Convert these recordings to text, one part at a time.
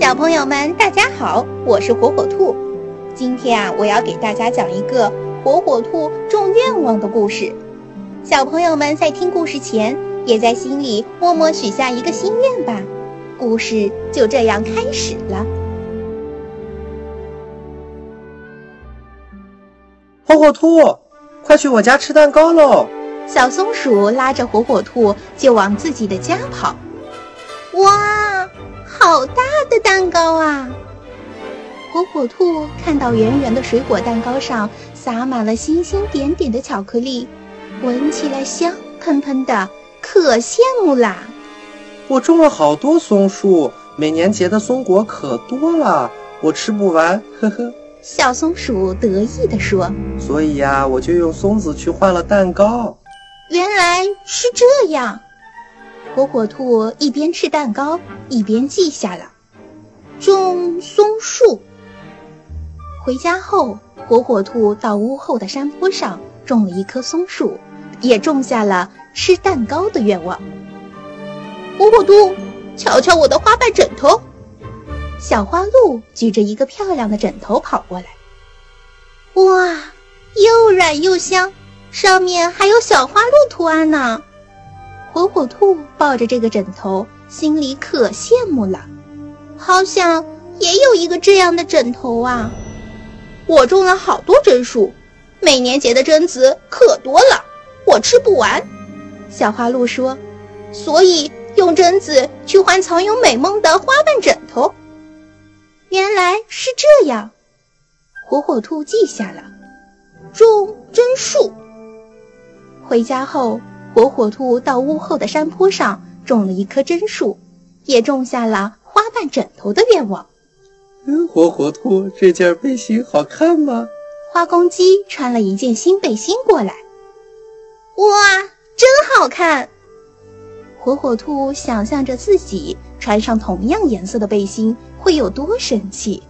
小朋友们，大家好，我是火火兔。今天啊，我要给大家讲一个火火兔种愿望的故事。小朋友们在听故事前，也在心里默默许下一个心愿吧。故事就这样开始了。火火兔，快去我家吃蛋糕喽！小松鼠拉着火火兔就往自己的家跑。哇！好大的蛋糕啊！火火兔看到圆圆的水果蛋糕上撒满了星星点点的巧克力，闻起来香喷喷的，可羡慕啦！我种了好多松树，每年结的松果可多了，我吃不完，呵呵。小松鼠得意地说：“所以呀，我就用松子去换了蛋糕。”原来是这样。火火兔一边吃蛋糕，一边记下了种松树。回家后，火火兔到屋后的山坡上种了一棵松树，也种下了吃蛋糕的愿望。火火兔，瞧瞧我的花瓣枕头！小花鹿举着一个漂亮的枕头跑过来。哇，又软又香，上面还有小花鹿图案呢。火火兔抱着这个枕头，心里可羡慕了，好想也有一个这样的枕头啊！我种了好多榛树，每年结的榛子可多了，我吃不完。小花鹿说：“所以用榛子去换藏有美梦的花瓣枕头。”原来是这样，火火兔记下了，种榛树。回家后。火火兔到屋后的山坡上种了一棵榛树，也种下了花瓣枕头的愿望。嗯，火火兔这件背心好看吗？花公鸡穿了一件新背心过来。哇，真好看！火火兔想象着自己穿上同样颜色的背心会有多神气。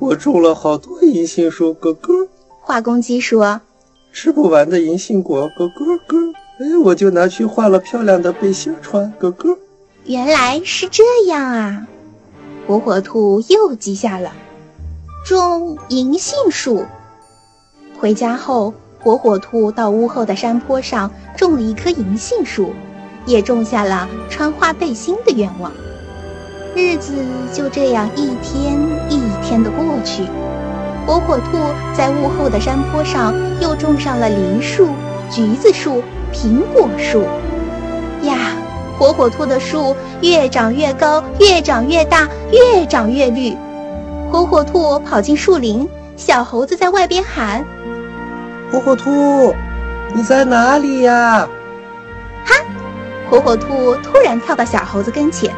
我种了好多银杏树，咯咯。花公鸡说：“吃不完的银杏果，咯咯咯。”哎，我就拿去换了漂亮的背心穿，哥哥。原来是这样啊！火火兔又记下了种银杏树。回家后，火火兔到屋后的山坡上种了一棵银杏树，也种下了穿花背心的愿望。日子就这样一天一天的过去。火火兔在屋后的山坡上又种上了梨树、橘子树。苹果树呀，火火兔的树越长越高，越长越大，越长越绿。火火兔跑进树林，小猴子在外边喊：“火火兔，你在哪里呀？”哈，火火兔突然跳到小猴子跟前。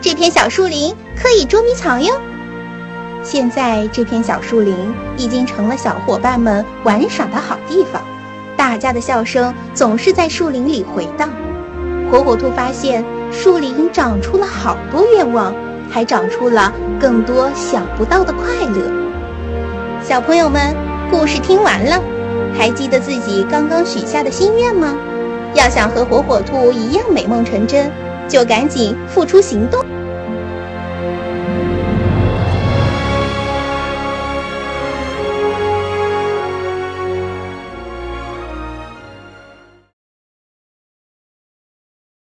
这片小树林可以捉迷藏哟。现在这片小树林已经成了小伙伴们玩耍的好地方。大家的笑声总是在树林里回荡。火火兔发现树林长出了好多愿望，还长出了更多想不到的快乐。小朋友们，故事听完了，还记得自己刚刚许下的心愿吗？要想和火火兔一样美梦成真，就赶紧付出行动。